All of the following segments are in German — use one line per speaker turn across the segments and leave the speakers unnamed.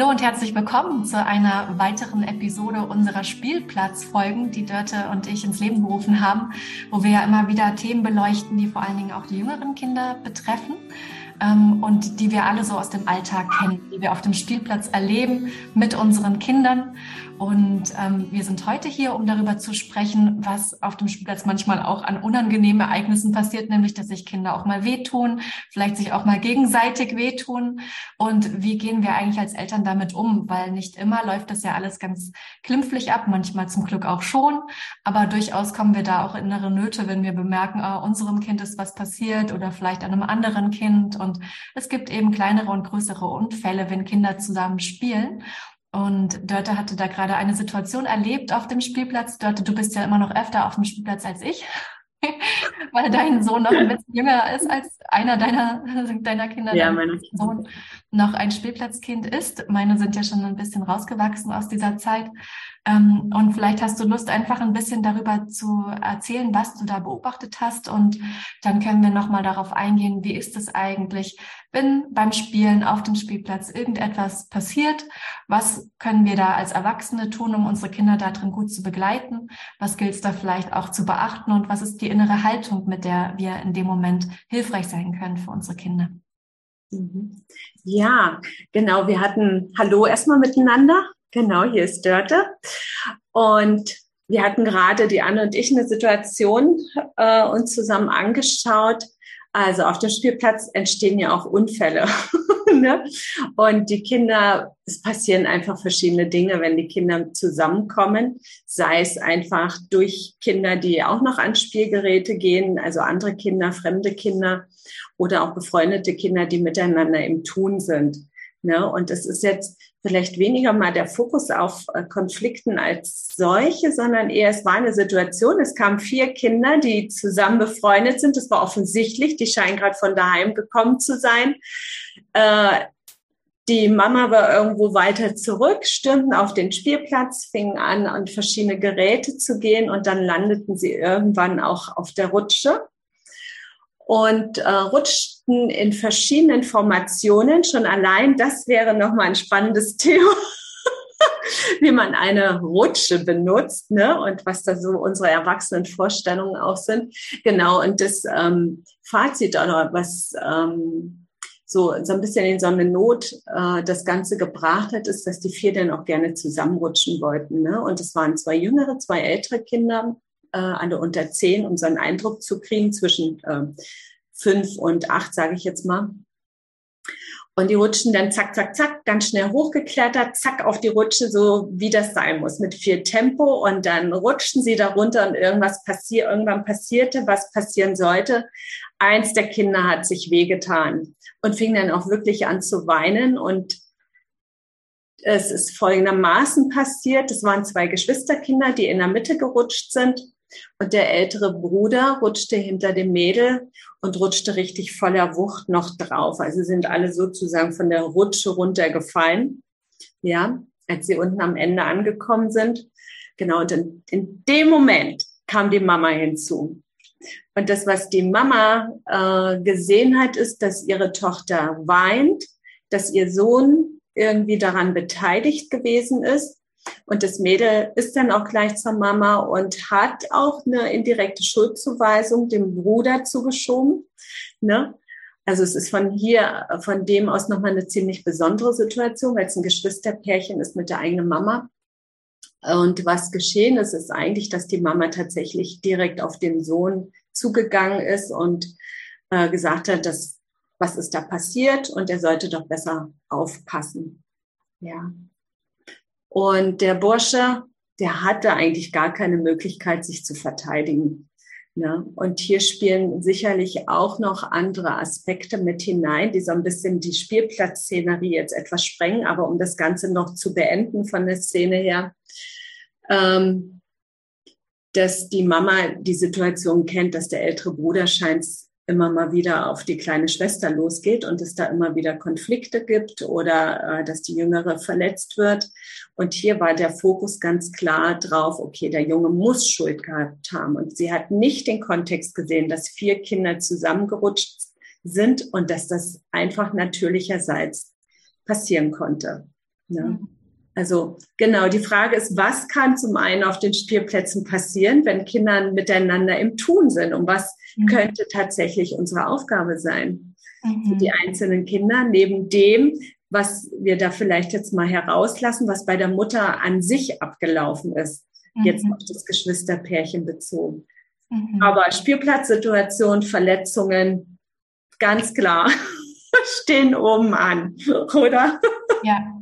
Hallo und herzlich willkommen zu einer weiteren Episode unserer Spielplatzfolgen, die Dörte und ich ins Leben gerufen haben, wo wir ja immer wieder Themen beleuchten, die vor allen Dingen auch die jüngeren Kinder betreffen ähm, und die wir alle so aus dem Alltag kennen, die wir auf dem Spielplatz erleben mit unseren Kindern. Und ähm, wir sind heute hier, um darüber zu sprechen, was auf dem Spielplatz manchmal auch an unangenehmen Ereignissen passiert, nämlich dass sich Kinder auch mal wehtun, vielleicht sich auch mal gegenseitig wehtun. Und wie gehen wir eigentlich als Eltern damit um? Weil nicht immer läuft das ja alles ganz klimpflich ab, manchmal zum Glück auch schon. Aber durchaus kommen wir da auch innere Nöte, wenn wir bemerken, oh, unserem Kind ist was passiert oder vielleicht einem anderen Kind. Und es gibt eben kleinere und größere Unfälle, wenn Kinder zusammen spielen. Und Dörte hatte da gerade eine Situation erlebt auf dem Spielplatz. Dörte, du bist ja immer noch öfter auf dem Spielplatz als ich, weil dein Sohn noch ein bisschen jünger ist als einer deiner, deiner Kinder.
Ja, mein
Sohn noch ein Spielplatzkind ist. Meine sind ja schon ein bisschen rausgewachsen aus dieser Zeit. Ähm, und vielleicht hast du Lust, einfach ein bisschen darüber zu erzählen, was du da beobachtet hast. Und dann können wir nochmal darauf eingehen, wie ist es eigentlich, wenn beim Spielen auf dem Spielplatz irgendetwas passiert? Was können wir da als Erwachsene tun, um unsere Kinder darin gut zu begleiten? Was gilt es da vielleicht auch zu beachten? Und was ist die innere Haltung, mit der wir in dem Moment hilfreich sein können für unsere Kinder?
Mhm. Ja, genau. Wir hatten Hallo erstmal miteinander. Genau, hier ist Dörte. Und wir hatten gerade, die Anne und ich, eine Situation äh, uns zusammen angeschaut. Also auf dem Spielplatz entstehen ja auch Unfälle. ne? Und die Kinder, es passieren einfach verschiedene Dinge, wenn die Kinder zusammenkommen. Sei es einfach durch Kinder, die auch noch an Spielgeräte gehen, also andere Kinder, fremde Kinder oder auch befreundete Kinder, die miteinander im Tun sind. Ne? Und es ist jetzt vielleicht weniger mal der Fokus auf äh, Konflikten als solche, sondern eher es war eine Situation. Es kamen vier Kinder, die zusammen befreundet sind. Das war offensichtlich. Die scheinen gerade von daheim gekommen zu sein. Äh, die Mama war irgendwo weiter zurück, stürmten auf den Spielplatz, fingen an, an verschiedene Geräte zu gehen und dann landeten sie irgendwann auch auf der Rutsche und äh, rutschten in verschiedenen Formationen. Schon allein das wäre nochmal ein spannendes Thema, wie man eine Rutsche benutzt ne? und was da so unsere erwachsenen Vorstellungen auch sind. Genau, und das ähm, Fazit oder was ähm, so, so ein bisschen in so eine Not äh, das Ganze gebracht hat, ist, dass die vier dann auch gerne zusammenrutschen wollten. Ne? Und es waren zwei jüngere, zwei ältere Kinder äh, alle unter zehn, um so einen Eindruck zu kriegen zwischen äh, fünf und acht, sage ich jetzt mal. Und die rutschen dann zack, zack, zack, ganz schnell hochgeklettert, zack auf die Rutsche, so wie das sein muss, mit viel Tempo. Und dann rutschten sie darunter und irgendwas passiert, irgendwann passierte, was passieren sollte. Eins der Kinder hat sich wehgetan und fing dann auch wirklich an zu weinen. Und es ist folgendermaßen passiert. Es waren zwei Geschwisterkinder, die in der Mitte gerutscht sind. Und der ältere Bruder rutschte hinter dem Mädel und rutschte richtig voller Wucht noch drauf. Also sind alle sozusagen von der Rutsche runtergefallen. Ja, als sie unten am Ende angekommen sind. Genau, und in, in dem Moment kam die Mama hinzu. Und das, was die Mama äh, gesehen hat, ist, dass ihre Tochter weint, dass ihr Sohn irgendwie daran beteiligt gewesen ist und das Mädel ist dann auch gleich zur Mama und hat auch eine indirekte Schuldzuweisung dem Bruder zugeschoben. Ne? Also es ist von hier, von dem aus nochmal eine ziemlich besondere Situation, weil es ein Geschwisterpärchen ist mit der eigenen Mama. Und was geschehen ist, ist eigentlich, dass die Mama tatsächlich direkt auf den Sohn zugegangen ist und äh, gesagt hat, dass was ist da passiert und er sollte doch besser aufpassen. Ja. Und der Bursche, der hatte eigentlich gar keine Möglichkeit, sich zu verteidigen. Ne? Und hier spielen sicherlich auch noch andere Aspekte mit hinein, die so ein bisschen die Spielplatzszenerie jetzt etwas sprengen. Aber um das Ganze noch zu beenden von der Szene her, ähm, dass die Mama die Situation kennt, dass der ältere Bruder scheint immer mal wieder auf die kleine Schwester losgeht und es da immer wieder Konflikte gibt oder äh, dass die Jüngere verletzt wird. Und hier war der Fokus ganz klar drauf, okay, der Junge muss Schuld gehabt haben. Und sie hat nicht den Kontext gesehen, dass vier Kinder zusammengerutscht sind und dass das einfach natürlicherseits passieren konnte. Ne? Mhm. Also genau, die Frage ist, was kann zum einen auf den Spielplätzen passieren, wenn Kinder miteinander im Tun sind? Und was mhm. könnte tatsächlich unsere Aufgabe sein mhm. für die einzelnen Kinder, neben dem, was wir da vielleicht jetzt mal herauslassen, was bei der Mutter an sich abgelaufen ist, mhm. jetzt auf das Geschwisterpärchen bezogen. Mhm. Aber Spielplatzsituation, Verletzungen, ganz klar, stehen oben an, oder?
Ja,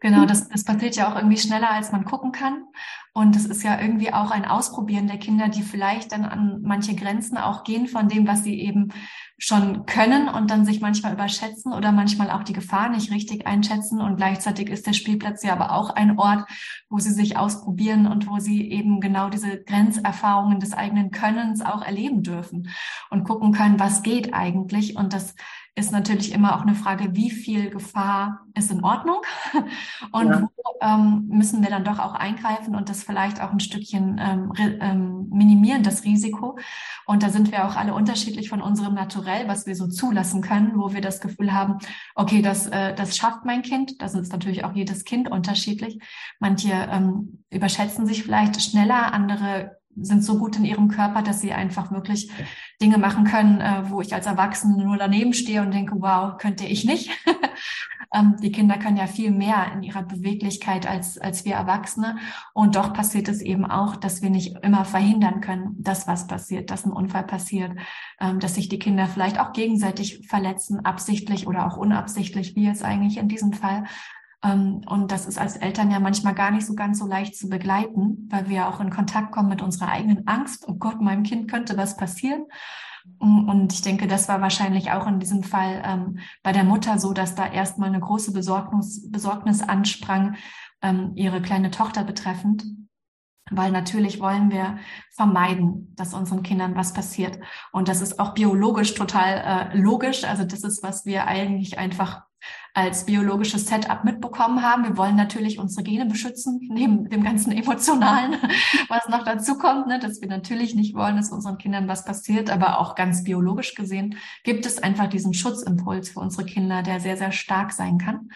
Genau, das, das passiert ja auch irgendwie schneller, als man gucken kann. Und es ist ja irgendwie auch ein Ausprobieren der Kinder, die vielleicht dann an manche Grenzen auch gehen von dem, was sie eben schon können und dann sich manchmal überschätzen oder manchmal auch die Gefahr nicht richtig einschätzen. Und gleichzeitig ist der Spielplatz ja aber auch ein Ort, wo sie sich ausprobieren und wo sie eben genau diese Grenzerfahrungen des eigenen Könnens auch erleben dürfen und gucken können, was geht eigentlich. Und das ist natürlich immer auch eine Frage, wie viel Gefahr ist in Ordnung und ja. wo ähm, müssen wir dann doch auch eingreifen und das vielleicht auch ein Stückchen ähm, ähm, minimieren, das Risiko. Und da sind wir auch alle unterschiedlich von unserem Naturell, was wir so zulassen können, wo wir das Gefühl haben, okay, das, äh, das schafft mein Kind. Das ist natürlich auch jedes Kind unterschiedlich. Manche ähm, überschätzen sich vielleicht schneller, andere sind so gut in ihrem Körper, dass sie einfach wirklich Dinge machen können, äh, wo ich als Erwachsene nur daneben stehe und denke, wow, könnte ich nicht. ähm, die Kinder können ja viel mehr in ihrer Beweglichkeit als, als wir Erwachsene. Und doch passiert es eben auch, dass wir nicht immer verhindern können, dass was passiert, dass ein Unfall passiert, ähm, dass sich die Kinder vielleicht auch gegenseitig verletzen, absichtlich oder auch unabsichtlich, wie jetzt eigentlich in diesem Fall. Ähm, und das ist als Eltern ja manchmal gar nicht so ganz so leicht zu begleiten, weil wir auch in Kontakt kommen mit unserer eigenen Angst. Oh Gott, meinem Kind könnte was passieren. Und ich denke, das war wahrscheinlich auch in diesem Fall ähm, bei der Mutter so, dass da erstmal eine große Besorgnis, Besorgnis ansprang, ähm, ihre kleine Tochter betreffend. Weil natürlich wollen wir vermeiden, dass unseren Kindern was passiert. Und das ist auch biologisch total äh, logisch. Also das ist, was wir eigentlich einfach als biologisches Setup mitbekommen haben. Wir wollen natürlich unsere Gene beschützen, neben dem ganzen Emotionalen, was noch dazu kommt, ne, dass wir natürlich nicht wollen, dass unseren Kindern was passiert, aber auch ganz biologisch gesehen gibt es einfach diesen Schutzimpuls für unsere Kinder, der sehr, sehr stark sein kann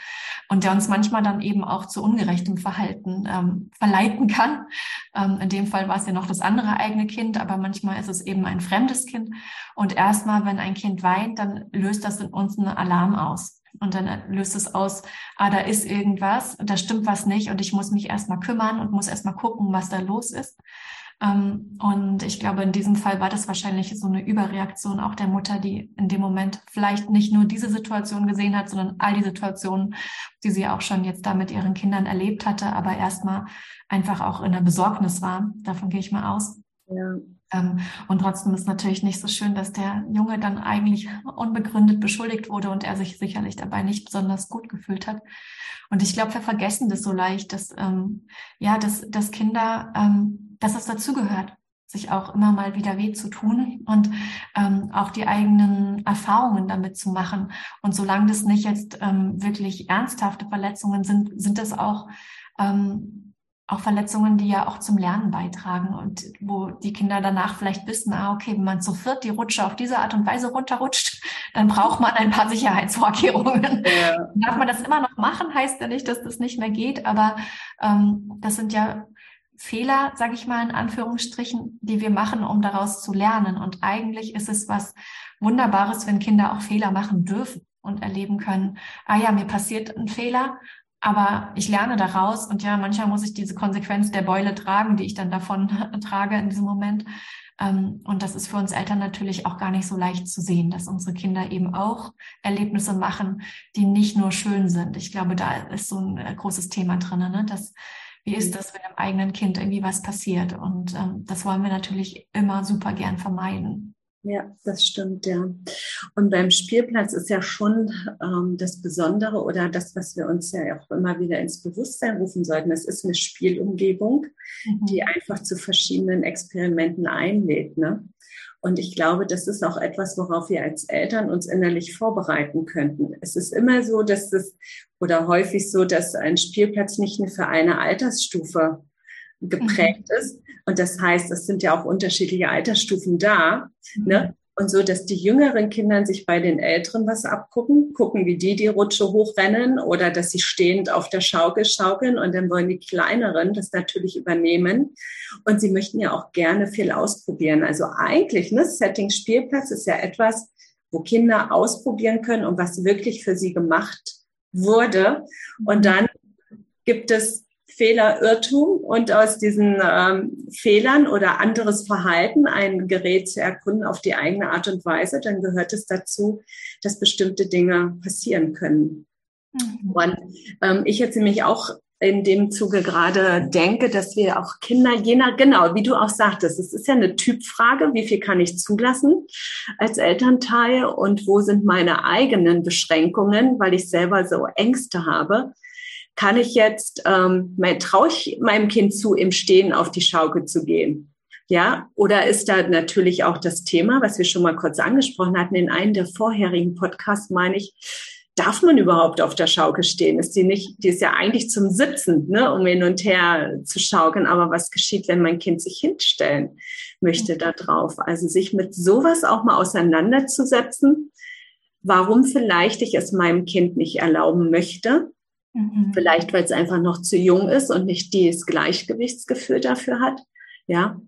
und der uns manchmal dann eben auch zu ungerechtem Verhalten ähm, verleiten kann. Ähm, in dem Fall war es ja noch das andere eigene Kind, aber manchmal ist es eben ein fremdes Kind. Und erstmal, wenn ein Kind weint, dann löst das in uns einen Alarm aus. Und dann löst es aus, ah, da ist irgendwas, da stimmt was nicht und ich muss mich erstmal kümmern und muss erstmal gucken, was da los ist. Ähm, und ich glaube, in diesem Fall war das wahrscheinlich so eine Überreaktion auch der Mutter, die in dem Moment vielleicht nicht nur diese Situation gesehen hat, sondern all die Situationen, die sie auch schon jetzt da mit ihren Kindern erlebt hatte, aber erstmal einfach auch in der Besorgnis war. Davon gehe ich mal aus. Ja. Ähm, und trotzdem ist natürlich nicht so schön, dass der Junge dann eigentlich unbegründet beschuldigt wurde und er sich sicherlich dabei nicht besonders gut gefühlt hat. Und ich glaube, wir vergessen das so leicht, dass, ähm, ja, dass, dass Kinder, ähm, dass es dazugehört, sich auch immer mal wieder weh zu tun und ähm, auch die eigenen Erfahrungen damit zu machen. Und solange das nicht jetzt ähm, wirklich ernsthafte Verletzungen sind, sind das auch ähm, auch Verletzungen, die ja auch zum Lernen beitragen und wo die Kinder danach vielleicht wissen, ah, okay, wenn man zu viert die Rutsche auf diese Art und Weise runterrutscht, dann braucht man ein paar Sicherheitsvorkehrungen. Ja. Darf man das immer noch machen, heißt ja nicht, dass das nicht mehr geht, aber ähm, das sind ja Fehler, sage ich mal in Anführungsstrichen, die wir machen, um daraus zu lernen. Und eigentlich ist es was Wunderbares, wenn Kinder auch Fehler machen dürfen und erleben können, ah ja, mir passiert ein Fehler, aber ich lerne daraus und ja, manchmal muss ich diese Konsequenz der Beule tragen, die ich dann davon trage in diesem Moment. Ähm, und das ist für uns Eltern natürlich auch gar nicht so leicht zu sehen, dass unsere Kinder eben auch Erlebnisse machen, die nicht nur schön sind. Ich glaube, da ist so ein äh, großes Thema drin, ne? dass wie ist mhm. das, wenn dem eigenen Kind irgendwie was passiert? Und ähm, das wollen wir natürlich immer super gern vermeiden.
Ja, das stimmt, ja. Und beim Spielplatz ist ja schon ähm, das Besondere oder das, was wir uns ja auch immer wieder ins Bewusstsein rufen sollten. Es ist eine Spielumgebung, mhm. die einfach zu verschiedenen Experimenten einlädt. Ne? Und ich glaube, das ist auch etwas, worauf wir als Eltern uns innerlich vorbereiten könnten. Es ist immer so, dass es oder häufig so, dass ein Spielplatz nicht nur für eine Altersstufe geprägt mhm. ist. Und das heißt, es sind ja auch unterschiedliche Altersstufen da. Mhm. Ne? Und so, dass die jüngeren Kinder sich bei den Älteren was abgucken, gucken, wie die die Rutsche hochrennen oder dass sie stehend auf der Schaukel schaukeln und dann wollen die Kleineren das natürlich übernehmen. Und sie möchten ja auch gerne viel ausprobieren. Also eigentlich, ne, Setting Spielplatz ist ja etwas, wo Kinder ausprobieren können und was wirklich für sie gemacht wurde. Und dann gibt es Fehler, Irrtum und aus diesen ähm, Fehlern oder anderes Verhalten ein Gerät zu erkunden auf die eigene Art und Weise, dann gehört es dazu, dass bestimmte Dinge passieren können. Mhm. Und ähm, ich jetzt nämlich auch in dem Zuge gerade denke, dass wir auch Kinder, jener, genau, wie du auch sagtest, es ist ja eine Typfrage, wie viel kann ich zulassen als Elternteil und wo sind meine eigenen Beschränkungen, weil ich selber so Ängste habe kann ich jetzt, ähm, traue ich meinem Kind zu, im Stehen auf die Schaukel zu gehen? Ja, oder ist da natürlich auch das Thema, was wir schon mal kurz angesprochen hatten in einem der vorherigen Podcasts, meine ich, darf man überhaupt auf der Schaukel stehen? Ist die nicht, die ist ja eigentlich zum Sitzen, ne, um hin und her zu schaukeln. Aber was geschieht, wenn mein Kind sich hinstellen möchte da drauf? Also sich mit sowas auch mal auseinanderzusetzen, warum vielleicht ich es meinem Kind nicht erlauben möchte Mhm. Vielleicht, weil es einfach noch zu jung ist und nicht dieses Gleichgewichtsgefühl dafür hat. Ja.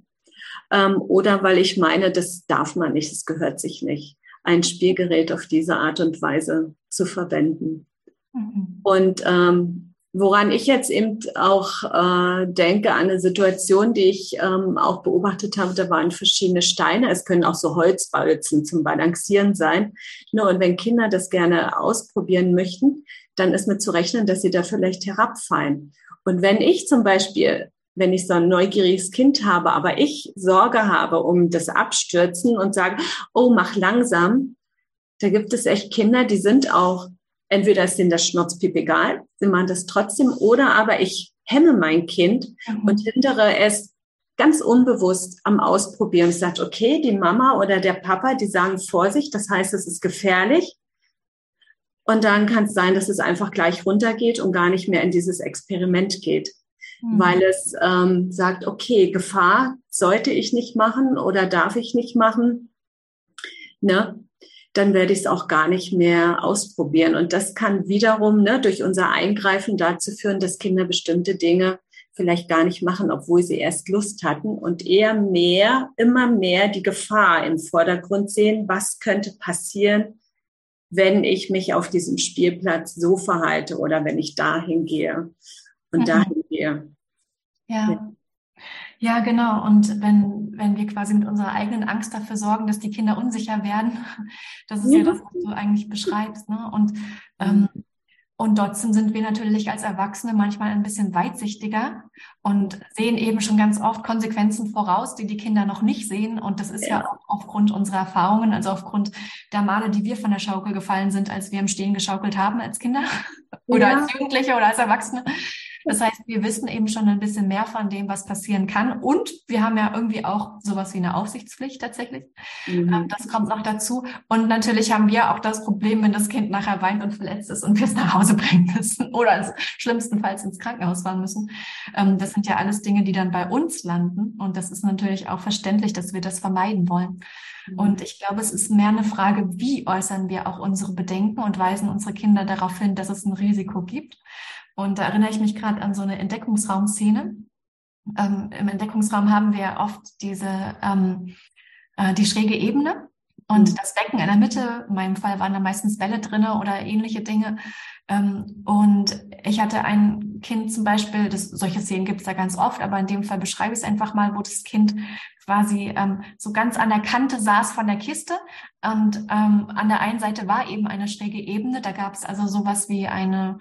Ähm, oder weil ich meine, das darf man nicht, es gehört sich nicht, ein Spielgerät auf diese Art und Weise zu verwenden. Mhm. Und ähm, woran ich jetzt eben auch äh, denke, an eine Situation, die ich ähm, auch beobachtet habe, da waren verschiedene Steine. Es können auch so Holzbalzen zum Balancieren sein. Nur, und wenn Kinder das gerne ausprobieren möchten, dann ist mit zu rechnen, dass sie da vielleicht herabfallen. Und wenn ich zum Beispiel, wenn ich so ein neugieriges Kind habe, aber ich Sorge habe um das Abstürzen und sage, oh, mach langsam, da gibt es echt Kinder, die sind auch, entweder ist denen das Schnurzpiep egal, sie machen das trotzdem, oder aber ich hemme mein Kind mhm. und hindere es ganz unbewusst am Ausprobieren. Ich sage, okay, die Mama oder der Papa, die sagen Vorsicht, das heißt, es ist gefährlich. Und dann kann es sein, dass es einfach gleich runtergeht und gar nicht mehr in dieses Experiment geht. Mhm. Weil es ähm, sagt, okay, Gefahr sollte ich nicht machen oder darf ich nicht machen. Ne? Dann werde ich es auch gar nicht mehr ausprobieren. Und das kann wiederum ne, durch unser Eingreifen dazu führen, dass Kinder bestimmte Dinge vielleicht gar nicht machen, obwohl sie erst Lust hatten und eher mehr, immer mehr die Gefahr im Vordergrund sehen, was könnte passieren, wenn ich mich auf diesem Spielplatz so verhalte oder wenn ich dahin gehe und mhm. dahin gehe.
Ja. ja. Ja, genau. Und wenn, wenn wir quasi mit unserer eigenen Angst dafür sorgen, dass die Kinder unsicher werden, das ist ja, ja das, was du eigentlich beschreibst. Ne? Und ähm, und trotzdem sind wir natürlich als Erwachsene manchmal ein bisschen weitsichtiger und sehen eben schon ganz oft Konsequenzen voraus, die die Kinder noch nicht sehen. Und das ist ja, ja auch aufgrund unserer Erfahrungen, also aufgrund der Male, die wir von der Schaukel gefallen sind, als wir im Stehen geschaukelt haben als Kinder oder ja. als Jugendliche oder als Erwachsene. Das heißt, wir wissen eben schon ein bisschen mehr von dem, was passieren kann. Und wir haben ja irgendwie auch sowas wie eine Aufsichtspflicht tatsächlich. Mhm. Ähm, das kommt noch dazu. Und natürlich haben wir auch das Problem, wenn das Kind nachher weint und verletzt ist und wir es nach Hause bringen müssen oder schlimmstenfalls ins Krankenhaus fahren müssen. Ähm, das sind ja alles Dinge, die dann bei uns landen. Und das ist natürlich auch verständlich, dass wir das vermeiden wollen. Mhm. Und ich glaube, es ist mehr eine Frage, wie äußern wir auch unsere Bedenken und weisen unsere Kinder darauf hin, dass es ein Risiko gibt. Und da erinnere ich mich gerade an so eine Entdeckungsraumszene. Ähm, Im Entdeckungsraum haben wir oft diese ähm, äh, die schräge Ebene und mhm. das Becken in der Mitte. In meinem Fall waren da meistens Bälle drinne oder ähnliche Dinge. Ähm, und ich hatte ein Kind zum Beispiel, das, solche Szenen gibt es da ganz oft, aber in dem Fall beschreibe ich es einfach mal, wo das Kind quasi ähm, so ganz an der Kante saß von der Kiste und ähm, an der einen Seite war eben eine schräge Ebene. Da gab es also sowas wie eine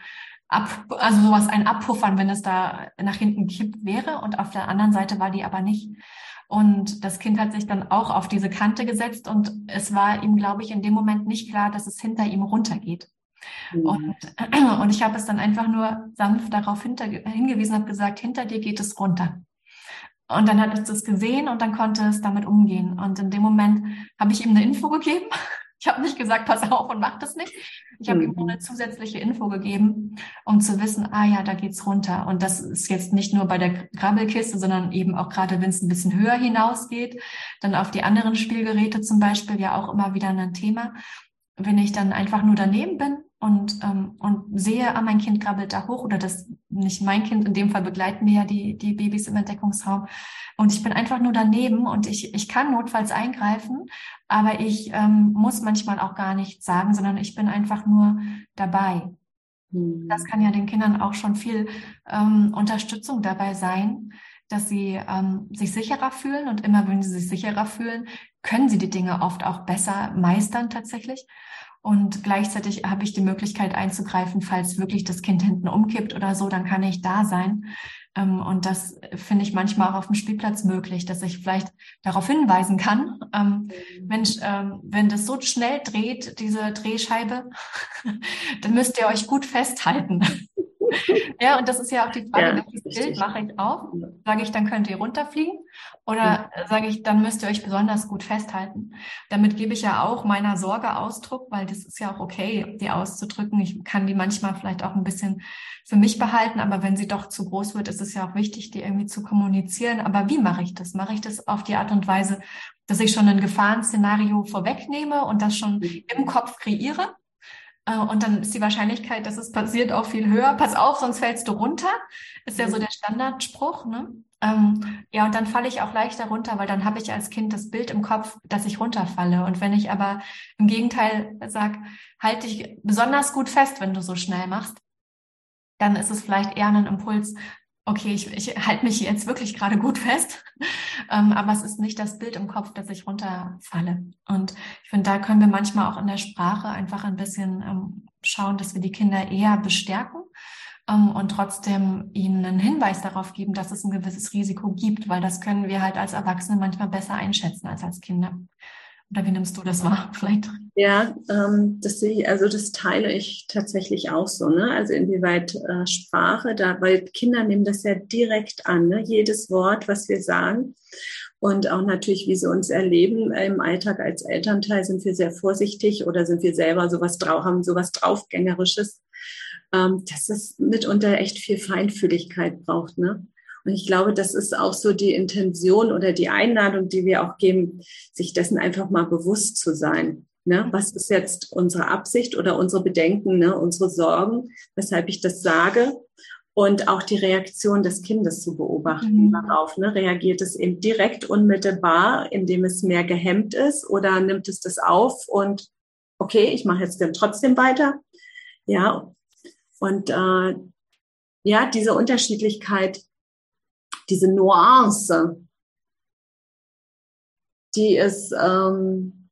ab, also sowas ein Abpuffern, wenn es da nach hinten kippt wäre und auf der anderen Seite war die aber nicht. Und das Kind hat sich dann auch auf diese Kante gesetzt und es war ihm, glaube ich, in dem Moment nicht klar, dass es hinter ihm runtergeht. Mhm. Und, und ich habe es dann einfach nur sanft darauf hinter, hingewiesen, habe gesagt, hinter dir geht es runter. Und dann hat es das gesehen und dann konnte es damit umgehen. Und in dem Moment habe ich ihm eine Info gegeben. Ich habe nicht gesagt, pass auf und mach das nicht. Ich habe mhm. ihm nur eine zusätzliche Info gegeben, um zu wissen, ah ja, da geht's runter. Und das ist jetzt nicht nur bei der Krabbelkiste, sondern eben auch gerade, wenn es ein bisschen höher hinausgeht, dann auf die anderen Spielgeräte zum Beispiel ja auch immer wieder ein Thema. Wenn ich dann einfach nur daneben bin und, ähm, und sehe, ah, mein Kind krabbelt da hoch oder das nicht mein Kind, in dem Fall begleiten wir ja die, die Babys im Entdeckungsraum und ich bin einfach nur daneben und ich, ich kann notfalls eingreifen, aber ich ähm, muss manchmal auch gar nichts sagen, sondern ich bin einfach nur dabei. Mhm. Das kann ja den Kindern auch schon viel ähm, Unterstützung dabei sein, dass sie ähm, sich sicherer fühlen und immer wenn sie sich sicherer fühlen, können sie die Dinge oft auch besser meistern tatsächlich. Und gleichzeitig habe ich die Möglichkeit einzugreifen, falls wirklich das Kind hinten umkippt oder so, dann kann ich da sein. Ähm, und das finde ich manchmal auch auf dem Spielplatz möglich, dass ich vielleicht darauf hinweisen kann, ähm, Mensch, ähm, wenn das so schnell dreht, diese Drehscheibe, dann müsst ihr euch gut festhalten. ja, und das ist ja auch die Frage, ja, welches Bild mache ich auf? Sage ich, dann könnt ihr runterfliegen? Oder ja. sage ich, dann müsst ihr euch besonders gut festhalten? Damit gebe ich ja auch meiner Sorge Ausdruck, weil das ist ja auch okay, die auszudrücken. Ich kann die manchmal vielleicht auch ein bisschen für mich behalten, aber wenn sie doch zu groß wird, ist es ja auch wichtig, die irgendwie zu kommunizieren. Aber wie mache ich das? Mache ich das auf die Art und Weise, dass ich schon ein Gefahrenszenario vorwegnehme und das schon mhm. im Kopf kreiere? Äh, und dann ist die Wahrscheinlichkeit, dass es passiert, auch viel höher. Pass auf, sonst fällst du runter. Ist ja so mhm. der Standardspruch. Ne? Ähm, ja, und dann falle ich auch leichter runter, weil dann habe ich als Kind das Bild im Kopf, dass ich runterfalle. Und wenn ich aber im Gegenteil sage, halte dich besonders gut fest, wenn du so schnell machst, dann ist es vielleicht eher ein Impuls, okay, ich, ich halte mich jetzt wirklich gerade gut fest, ähm, aber es ist nicht das Bild im Kopf, dass ich runterfalle. Und ich finde, da können wir manchmal auch in der Sprache einfach ein bisschen ähm, schauen, dass wir die Kinder eher bestärken ähm, und trotzdem ihnen einen Hinweis darauf geben, dass es ein gewisses Risiko gibt, weil das können wir halt als Erwachsene manchmal besser einschätzen als als Kinder. Oder wie nimmst du das wahr? Vielleicht?
Ja, ähm, das sehe ich, also das teile ich tatsächlich auch so. Ne? Also inwieweit äh, Sprache da, weil Kinder nehmen das ja direkt an, ne? jedes Wort, was wir sagen. Und auch natürlich, wie sie uns erleben im Alltag als Elternteil, sind wir sehr vorsichtig oder sind wir selber sowas drauf, haben sowas draufgängerisches, ähm, dass es mitunter echt viel Feinfühligkeit braucht. Ne? Und ich glaube, das ist auch so die Intention oder die Einladung, die wir auch geben, sich dessen einfach mal bewusst zu sein. Ne? Was ist jetzt unsere Absicht oder unsere Bedenken, ne? unsere Sorgen, weshalb ich das sage? Und auch die Reaktion des Kindes zu beobachten mhm. darauf. Ne? Reagiert es eben direkt unmittelbar, indem es mehr gehemmt ist oder nimmt es das auf und okay, ich mache jetzt dann trotzdem weiter. Ja, und äh, ja, diese Unterschiedlichkeit diese Nuance, die ist, ähm,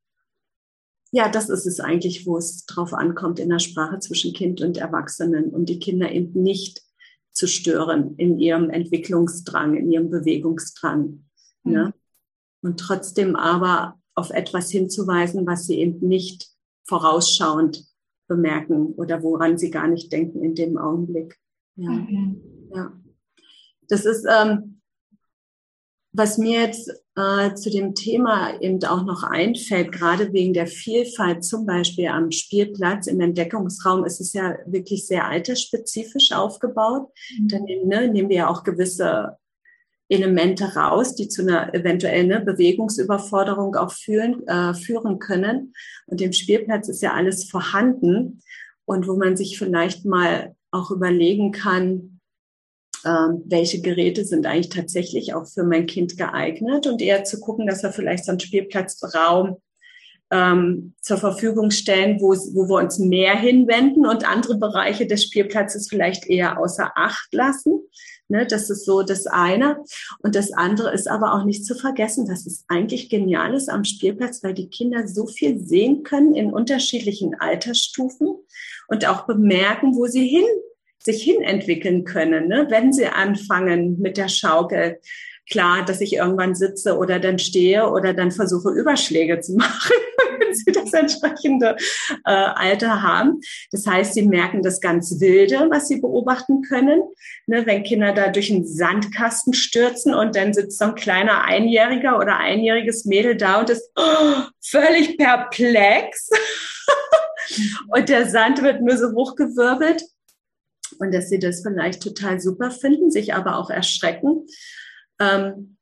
ja, das ist es eigentlich, wo es drauf ankommt in der Sprache zwischen Kind und Erwachsenen, um die Kinder eben nicht zu stören in ihrem Entwicklungsdrang, in ihrem Bewegungsdrang. Mhm. Ne? Und trotzdem aber auf etwas hinzuweisen, was sie eben nicht vorausschauend bemerken oder woran sie gar nicht denken in dem Augenblick. Ja. Mhm. ja. Das ist, ähm, was mir jetzt äh, zu dem Thema eben auch noch einfällt, gerade wegen der Vielfalt, zum Beispiel am Spielplatz im Entdeckungsraum, ist es ja wirklich sehr altersspezifisch aufgebaut. Mhm. Dann ne, nehmen wir ja auch gewisse Elemente raus, die zu einer eventuellen ne, Bewegungsüberforderung auch führen, äh, führen können. Und im Spielplatz ist ja alles vorhanden und wo man sich vielleicht mal auch überlegen kann, ähm, welche Geräte sind eigentlich tatsächlich auch für mein Kind geeignet und eher zu gucken, dass wir vielleicht so einen Spielplatzraum ähm, zur Verfügung stellen, wo, wo wir uns mehr hinwenden und andere Bereiche des Spielplatzes vielleicht eher außer Acht lassen. Ne, das ist so das eine. Und das andere ist aber auch nicht zu vergessen, dass es eigentlich genial ist am Spielplatz, weil die Kinder so viel sehen können in unterschiedlichen Altersstufen und auch bemerken, wo sie hin sich hinentwickeln können, ne? wenn sie anfangen mit der Schaukel. Klar, dass ich irgendwann sitze oder dann stehe oder dann versuche Überschläge zu machen, wenn wenn sie das entsprechende äh, Alter haben. Das heißt, sie merken das ganz Wilde, was sie beobachten können. Ne, wenn Kinder da durch einen Sandkasten stürzen und dann sitzt so ein kleiner Einjähriger oder einjähriges Mädel da und ist oh, völlig perplex. und der Sand wird nur so hochgewirbelt. Und dass sie das vielleicht total super finden, sich aber auch erschrecken. Ähm,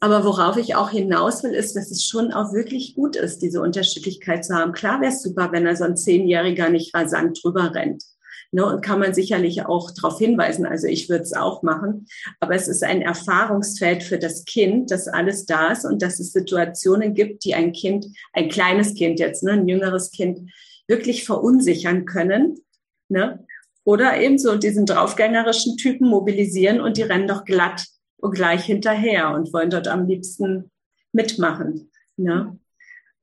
aber worauf ich auch hinaus will, ist, dass es schon auch wirklich gut ist, diese Unterschiedlichkeit zu haben. Klar wäre es super, wenn da so ein Zehnjähriger nicht rasant drüber rennt. Ne, und kann man sicherlich auch darauf hinweisen. Also ich würde es auch machen. Aber es ist ein Erfahrungsfeld für das Kind, dass alles da ist und dass es Situationen gibt, die ein Kind, ein kleines Kind jetzt, ne, ein jüngeres Kind, wirklich verunsichern können. Ne? Oder eben so diesen draufgängerischen Typen mobilisieren und die rennen doch glatt und gleich hinterher und wollen dort am liebsten mitmachen. Ne?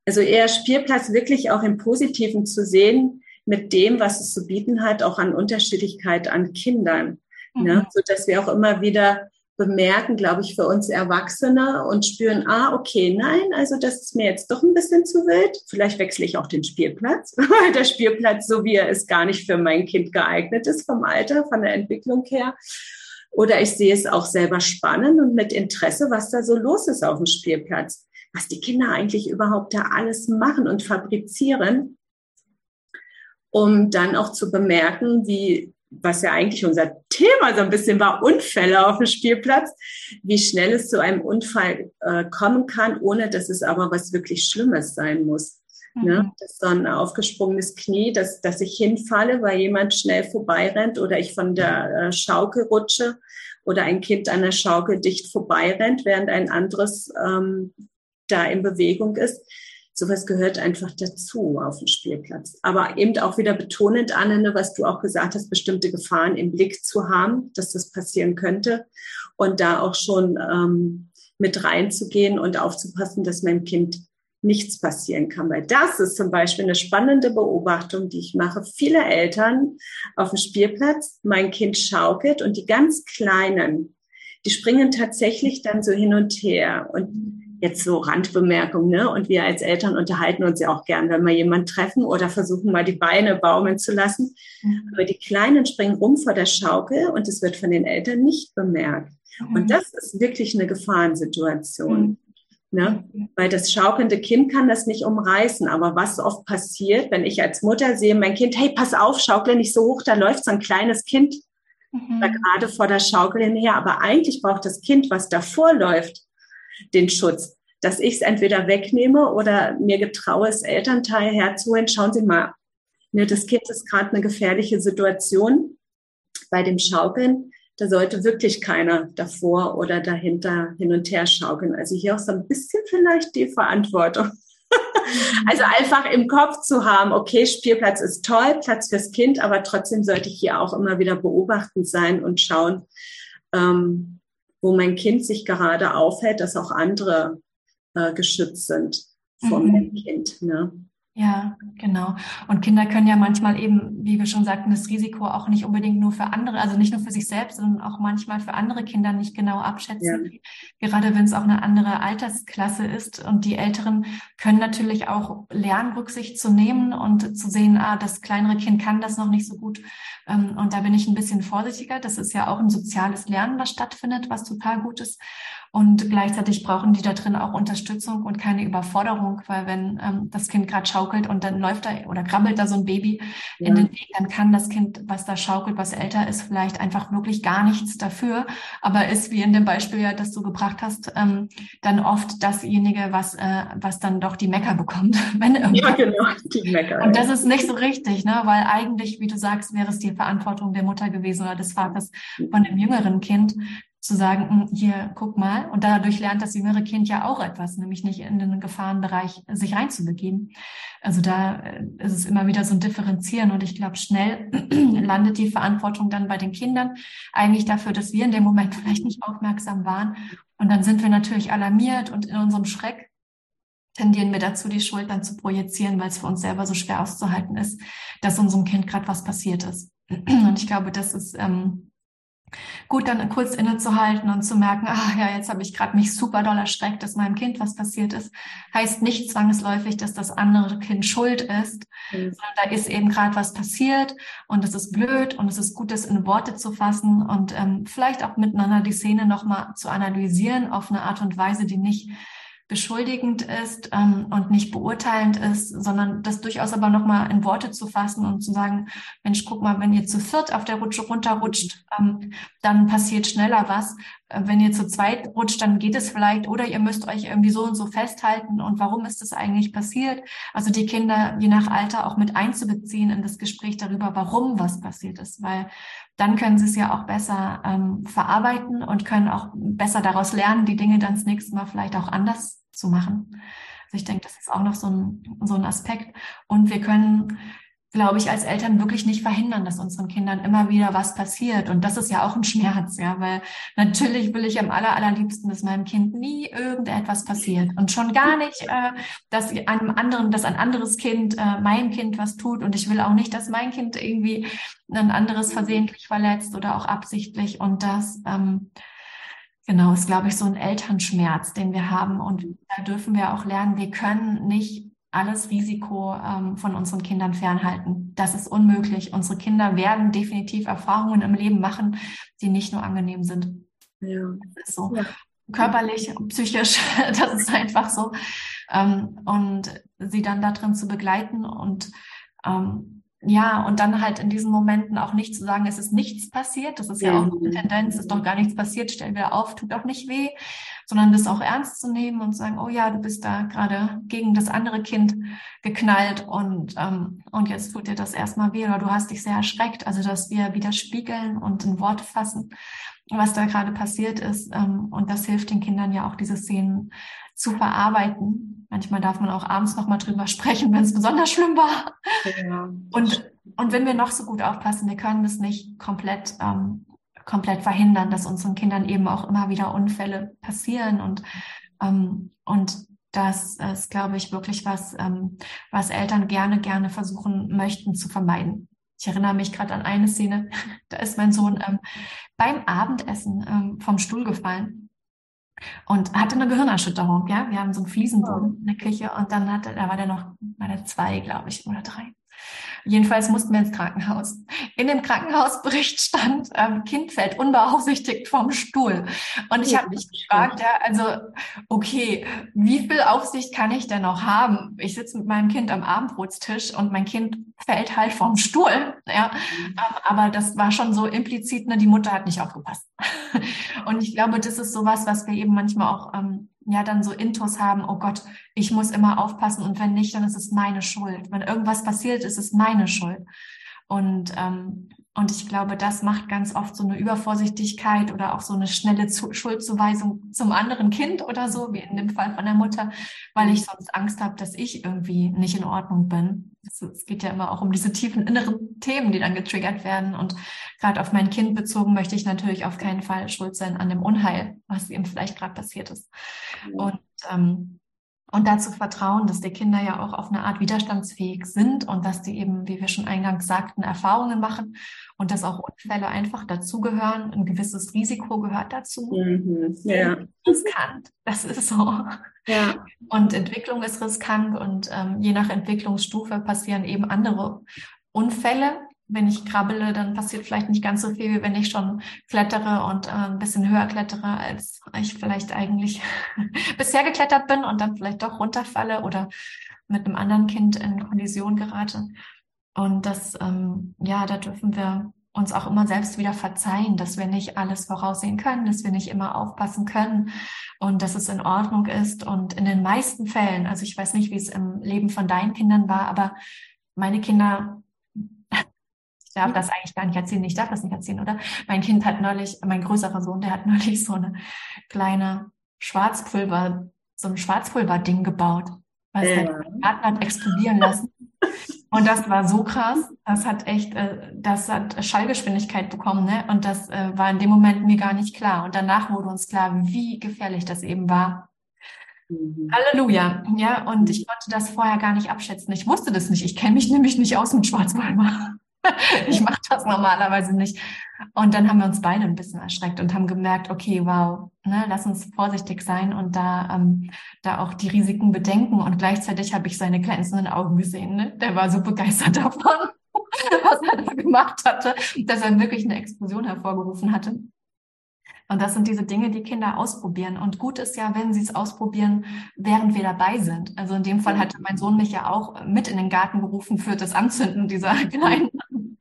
Also eher Spielplatz wirklich auch im Positiven zu sehen, mit dem, was es zu bieten hat, auch an Unterschiedlichkeit an Kindern. Ne? Mhm. Ne? So dass wir auch immer wieder bemerken, glaube ich, für uns Erwachsene und spüren, ah, okay, nein, also das ist mir jetzt doch ein bisschen zu wild. Vielleicht wechsle ich auch den Spielplatz, weil der Spielplatz, so wie er ist, gar nicht für mein Kind geeignet ist vom Alter, von der Entwicklung her. Oder ich sehe es auch selber spannend und mit Interesse, was da so los ist auf dem Spielplatz. Was die Kinder eigentlich überhaupt da alles machen und fabrizieren, um dann auch zu bemerken, wie, was ja eigentlich unser Thema so ein bisschen war, Unfälle auf dem Spielplatz, wie schnell es zu einem Unfall äh, kommen kann, ohne dass es aber was wirklich Schlimmes sein muss. Ne? Mhm. Das ist so ein aufgesprungenes Knie, dass, dass ich hinfalle, weil jemand schnell vorbeirennt oder ich von der äh, Schaukel rutsche oder ein Kind an der Schaukel dicht vorbeirennt, während ein anderes ähm, da in Bewegung ist. Sowas gehört einfach dazu auf dem Spielplatz. Aber eben auch wieder betonend, Anne, was du auch gesagt hast, bestimmte Gefahren im Blick zu haben, dass das passieren könnte und da auch schon ähm, mit reinzugehen und aufzupassen, dass mein Kind nichts passieren kann. Weil das ist zum Beispiel eine spannende Beobachtung, die ich mache. Viele Eltern auf dem Spielplatz, mein Kind schaukelt und die ganz Kleinen, die springen tatsächlich dann so hin und her. Und jetzt so Randbemerkung, ne? Und wir als Eltern unterhalten uns ja auch gern, wenn wir jemanden treffen oder versuchen mal die Beine baumeln zu lassen. Mhm. Aber die Kleinen springen rum vor der Schaukel und es wird von den Eltern nicht bemerkt. Mhm. Und das ist wirklich eine Gefahrensituation. Mhm. Ne? Weil das schaukelnde Kind kann das nicht umreißen. Aber was oft passiert, wenn ich als Mutter sehe, mein Kind, hey, pass auf, schaukle nicht so hoch, da läuft so ein kleines Kind mhm. da gerade vor der Schaukel hinher. Aber eigentlich braucht das Kind, was davor läuft, den Schutz. Dass ich es entweder wegnehme oder mir getraue, es Elternteil herzuholen. Schauen Sie mal, ne, das Kind ist gerade eine gefährliche Situation bei dem Schaukeln da sollte wirklich keiner davor oder dahinter hin und her schaukeln. Also hier auch so ein bisschen vielleicht die Verantwortung. Also einfach im Kopf zu haben, okay, Spielplatz ist toll, Platz fürs Kind, aber trotzdem sollte ich hier auch immer wieder beobachtend sein und schauen, ähm, wo mein Kind sich gerade aufhält, dass auch andere äh, geschützt sind von mhm. dem Kind. Ne?
Ja, genau. Und Kinder können ja manchmal eben, wie wir schon sagten, das Risiko auch nicht unbedingt nur für andere, also nicht nur für sich selbst, sondern auch manchmal für andere Kinder nicht genau abschätzen. Ja. Gerade wenn es auch eine andere Altersklasse ist. Und die Älteren können natürlich auch lernen, Rücksicht zu nehmen und zu sehen, ah, das kleinere Kind kann das noch nicht so gut. Ähm, und da bin ich ein bisschen vorsichtiger. Das ist ja auch ein soziales Lernen, was stattfindet, was total gut ist. Und gleichzeitig brauchen die da drin auch Unterstützung und keine Überforderung, weil wenn ähm, das Kind gerade schaukelt und dann läuft da oder krabbelt da so ein Baby ja. in den Weg, dann kann das Kind, was da schaukelt, was älter ist, vielleicht einfach wirklich gar nichts dafür, aber ist wie in dem Beispiel ja, das du gebracht hast, ähm, dann oft dasjenige, was äh, was dann doch die Mecker bekommt, wenn
Ja, genau, die Mecker.
Und das ist nicht so richtig, ne, weil eigentlich, wie du sagst, wäre es die Verantwortung der Mutter gewesen oder des Vaters von dem jüngeren Kind, zu sagen, hm, hier, guck mal. Und dadurch lernt das jüngere Kind ja auch etwas, nämlich nicht in den Gefahrenbereich sich reinzubegeben. Also da äh, ist es immer wieder so ein Differenzieren. Und ich glaube, schnell landet die Verantwortung dann bei den Kindern eigentlich dafür, dass wir in dem Moment vielleicht nicht aufmerksam waren. Und dann sind wir natürlich alarmiert und in unserem Schreck tendieren wir dazu, die Schuld dann zu projizieren, weil es für uns selber so schwer auszuhalten ist, dass unserem Kind gerade was passiert ist. Und ich glaube, das ist ähm, gut dann kurz innezuhalten und zu merken, ah ja, jetzt habe ich gerade mich super doll erschreckt, dass meinem Kind was passiert ist, heißt nicht zwangsläufig, dass das andere Kind schuld ist, mhm. sondern da ist eben gerade was passiert und es ist blöd und es ist gut, das in Worte zu fassen und ähm, vielleicht auch miteinander die Szene nochmal zu analysieren auf eine Art und Weise, die nicht beschuldigend ist ähm, und nicht beurteilend ist, sondern das durchaus aber nochmal in Worte zu fassen und zu sagen, Mensch, guck mal, wenn ihr zu viert auf der Rutsche runterrutscht, ähm, dann passiert schneller was. Äh, wenn ihr zu zweit rutscht, dann geht es vielleicht oder ihr müsst euch irgendwie so und so festhalten und warum ist das eigentlich passiert? Also die Kinder je nach Alter auch mit einzubeziehen in das Gespräch darüber, warum was passiert ist, weil dann können sie es ja auch besser ähm, verarbeiten und können auch besser daraus lernen, die Dinge dann das nächste Mal vielleicht auch anders zu machen. Also ich denke, das ist auch noch so ein, so ein Aspekt. Und wir können glaube ich, als Eltern wirklich nicht verhindern, dass unseren Kindern immer wieder was passiert. Und das ist ja auch ein Schmerz, ja, weil natürlich will ich am aller, allerliebsten, dass meinem Kind nie irgendetwas passiert. Und schon gar nicht, äh, dass einem anderen, dass ein anderes Kind, äh, mein Kind was tut. Und ich will auch nicht, dass mein Kind irgendwie ein anderes versehentlich verletzt oder auch absichtlich. Und das, ähm, Genau, ist, glaube ich, so ein Elternschmerz, den wir haben. Und da dürfen wir auch lernen, wir können nicht alles Risiko ähm, von unseren Kindern fernhalten. Das ist unmöglich. Unsere Kinder werden definitiv Erfahrungen im Leben machen, die nicht nur angenehm sind. Ja. Das ist so. Ja. Körperlich, psychisch, das ist einfach so. Ähm, und sie dann da drin zu begleiten und ähm, ja, und dann halt in diesen Momenten auch nicht zu sagen, es ist nichts passiert. Das ist ja, ja auch eine Tendenz, ist doch gar nichts passiert, stell wieder auf, tut auch nicht weh, sondern das auch ernst zu nehmen und zu sagen, oh ja, du bist da gerade gegen das andere Kind geknallt und, ähm, und jetzt tut dir das erstmal weh oder du hast dich sehr erschreckt. Also, dass wir wieder spiegeln und in Worte fassen, was da gerade passiert ist. Ähm, und das hilft den Kindern ja auch, diese Szenen zu verarbeiten. Manchmal darf man auch abends nochmal drüber sprechen, wenn es besonders schlimm war. Ja. Und, und wenn wir noch so gut aufpassen, wir können das nicht komplett, ähm, komplett verhindern, dass unseren Kindern eben auch immer wieder Unfälle passieren. Und, ähm, und das ist, glaube ich, wirklich was, ähm, was Eltern gerne, gerne versuchen möchten zu vermeiden. Ich erinnere mich gerade an eine Szene, da ist mein Sohn ähm, beim Abendessen ähm, vom Stuhl gefallen und hatte eine Gehirnerschütterung. Ja, wir haben so einen Fliesenboden in der Küche und dann hatte, da war der noch, war der zwei, glaube ich, oder drei. Jedenfalls mussten wir ins Krankenhaus. In dem Krankenhausbericht stand, ähm, Kind fällt unbeaufsichtigt vom Stuhl. Und ich habe mich gefragt, ja, also, okay, wie viel Aufsicht kann ich denn noch haben? Ich sitze mit meinem Kind am Abendbrotstisch und mein Kind fällt halt vom Stuhl. Ja, mhm. ähm, aber das war schon so implizit, ne, die Mutter hat nicht aufgepasst. und ich glaube, das ist sowas, was wir eben manchmal auch ähm, ja dann so Intos haben, oh Gott, ich muss immer aufpassen und wenn nicht, dann ist es meine Schuld. Wenn irgendwas passiert, ist es meine Schuld. Und, ähm, und ich glaube, das macht ganz oft so eine Übervorsichtigkeit oder auch so eine schnelle Zu Schuldzuweisung zum anderen Kind oder so, wie in dem Fall von der Mutter, weil ich sonst Angst habe, dass ich irgendwie nicht in Ordnung bin. Es geht ja immer auch um diese tiefen inneren Themen, die dann getriggert werden. Und gerade auf mein Kind bezogen möchte ich natürlich auf keinen Fall schuld sein an dem Unheil, was ihm vielleicht gerade passiert ist. Und ähm, und dazu vertrauen, dass die Kinder ja auch auf eine Art widerstandsfähig sind und dass die eben, wie wir schon eingangs sagten, Erfahrungen machen und dass auch Unfälle einfach dazugehören. Ein gewisses Risiko gehört dazu. Mhm, ja. Riskant, das ist so. Ja. Und Entwicklung ist riskant und ähm, je nach Entwicklungsstufe passieren eben andere Unfälle, wenn ich krabbele, dann passiert vielleicht nicht ganz so viel, wie wenn ich schon klettere und äh, ein bisschen höher klettere, als ich vielleicht eigentlich bisher geklettert bin und dann vielleicht doch runterfalle oder mit einem anderen Kind in Kollision gerate. Und das, ähm, ja, da dürfen wir uns auch immer selbst wieder verzeihen, dass wir nicht alles voraussehen können, dass wir nicht immer aufpassen können und dass es in Ordnung ist. Und in den meisten Fällen, also ich weiß nicht, wie es im Leben von deinen Kindern war, aber meine Kinder darf das eigentlich gar nicht erzählen, ich darf das nicht erzählen, oder? Mein Kind hat neulich, mein größerer Sohn, der hat neulich so eine kleine Schwarzpulver, so ein Schwarzpulver-Ding gebaut, was ja. der Partner hat explodieren lassen. Und das war so krass, das hat echt, äh, das hat Schallgeschwindigkeit bekommen, ne? Und das äh, war in dem Moment mir gar nicht klar. Und danach wurde uns klar, wie gefährlich das eben war. Mhm. Halleluja. Ja, und ich konnte das vorher gar nicht abschätzen. Ich wusste das nicht. Ich kenne mich nämlich nicht aus mit Schwarzpulver. ich mache das normalerweise nicht. Und dann haben wir uns beide ein bisschen erschreckt und haben gemerkt, okay, wow, ne, lass uns vorsichtig sein und da, ähm, da auch die Risiken bedenken. Und gleichzeitig habe ich seine glänzenden Augen gesehen. Ne? Der war so begeistert davon, was er da gemacht hatte, dass er wirklich eine Explosion hervorgerufen hatte. Und das sind diese Dinge, die Kinder ausprobieren. Und gut ist ja, wenn sie es ausprobieren, während wir dabei sind. Also in dem Fall hatte mein Sohn mich ja auch mit in den Garten gerufen für das Anzünden dieser kleinen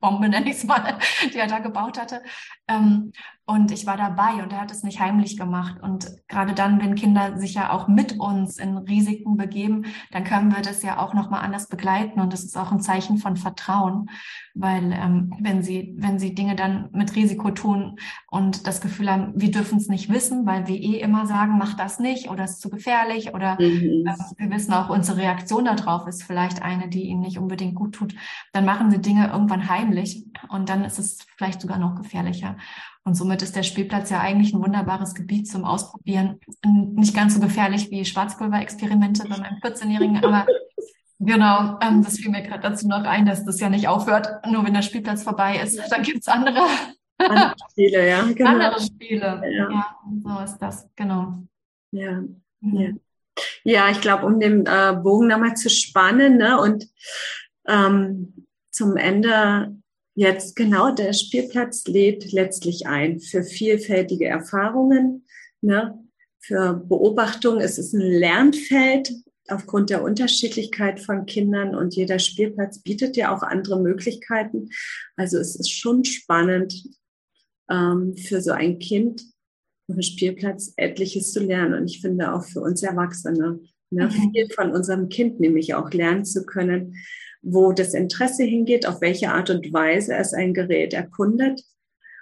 Bombe, nenne ich es mal, die er da gebaut hatte. Ähm, und ich war dabei und er hat es nicht heimlich gemacht. Und gerade dann, wenn Kinder sich ja auch mit uns in Risiken begeben, dann können wir das ja auch nochmal anders begleiten. Und das ist auch ein Zeichen von Vertrauen. Weil ähm, wenn sie, wenn sie Dinge dann mit Risiko tun und das Gefühl haben, wir dürfen es nicht wissen, weil wir eh immer sagen, mach das nicht oder ist zu gefährlich oder mhm. äh, wir wissen auch, unsere Reaktion darauf ist vielleicht eine, die ihnen nicht unbedingt gut tut, dann machen sie Dinge irgendwann heimlich und dann ist es vielleicht sogar noch gefährlicher. Und somit ist der Spielplatz ja eigentlich ein wunderbares Gebiet zum Ausprobieren. Nicht ganz so gefährlich wie Schwarzpulverexperimente bei meinem 14-Jährigen, aber genau, ähm, das fiel mir gerade dazu noch ein, dass das ja nicht aufhört, nur wenn der Spielplatz vorbei ist. Dann gibt's andere.
Andere Spiele, ja,
genau. Andere Spiele, ja. ja so ist das, genau.
Ja, mhm. ja. Ja, ich glaube, um den äh, Bogen nochmal zu spannen ne, und ähm, zum Ende Jetzt genau der Spielplatz lädt letztlich ein für vielfältige Erfahrungen, ne? für Beobachtung. Es ist ein Lernfeld aufgrund der Unterschiedlichkeit von Kindern und jeder Spielplatz bietet ja auch andere Möglichkeiten. Also es ist schon spannend ähm, für so ein Kind auf dem Spielplatz etliches zu lernen. Und ich finde auch für uns Erwachsene ne, mhm. viel von unserem Kind nämlich auch lernen zu können, wo das Interesse hingeht, auf welche Art und Weise es ein Gerät erkundet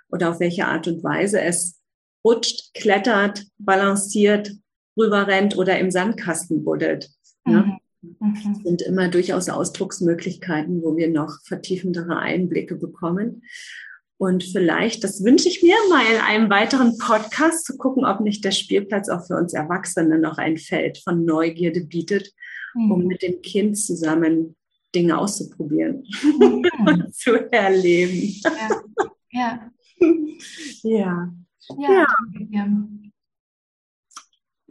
oder auf welche Art und Weise es rutscht, klettert, balanciert, rüberrennt oder im Sandkasten buddelt. Ne? Mhm. Mhm. sind immer durchaus Ausdrucksmöglichkeiten, wo wir noch vertiefendere Einblicke bekommen. Und vielleicht, das wünsche ich mir mal in einem weiteren Podcast, zu gucken, ob nicht der Spielplatz auch für uns Erwachsene noch ein Feld von Neugierde bietet, um mhm. mit dem Kind zusammen Dinge auszuprobieren und zu erleben.
Ja.
Ja. Ja. ja.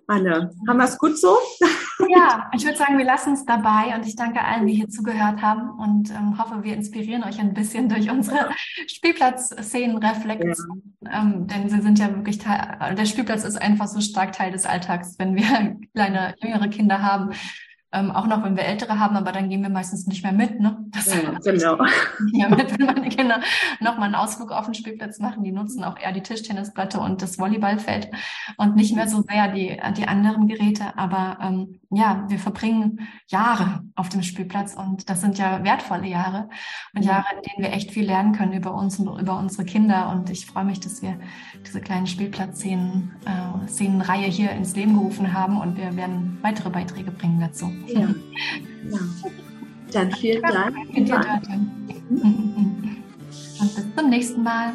Anne, haben wir es gut so?
Ja, ich würde sagen, wir lassen es dabei und ich danke allen, die hier zugehört haben und ähm, hoffe, wir inspirieren euch ein bisschen durch unsere Spielplatzszenenreflexion, ja. ähm, denn sie sind ja wirklich Teil, der Spielplatz ist einfach so stark Teil des Alltags, wenn wir kleine, jüngere Kinder haben ähm, auch noch, wenn wir Ältere haben, aber dann gehen wir meistens nicht mehr mit. Ne?
Das ja, genau.
Ja, mit, wenn meine Kinder nochmal einen Ausflug auf den Spielplatz machen. Die nutzen auch eher die Tischtennisplatte und das Volleyballfeld und nicht mehr so sehr die, die anderen Geräte. Aber ähm, ja, wir verbringen Jahre auf dem Spielplatz und das sind ja wertvolle Jahre und Jahre, in denen wir echt viel lernen können über uns und über unsere Kinder. Und ich freue mich, dass wir diese kleinen Spielplatzszenen, äh, Szenenreihe hier ins Leben gerufen haben und wir werden weitere Beiträge bringen dazu. Ja,
genau. Dann vielen Dank.
Und mhm, mhm, mhm. bis zum nächsten Mal.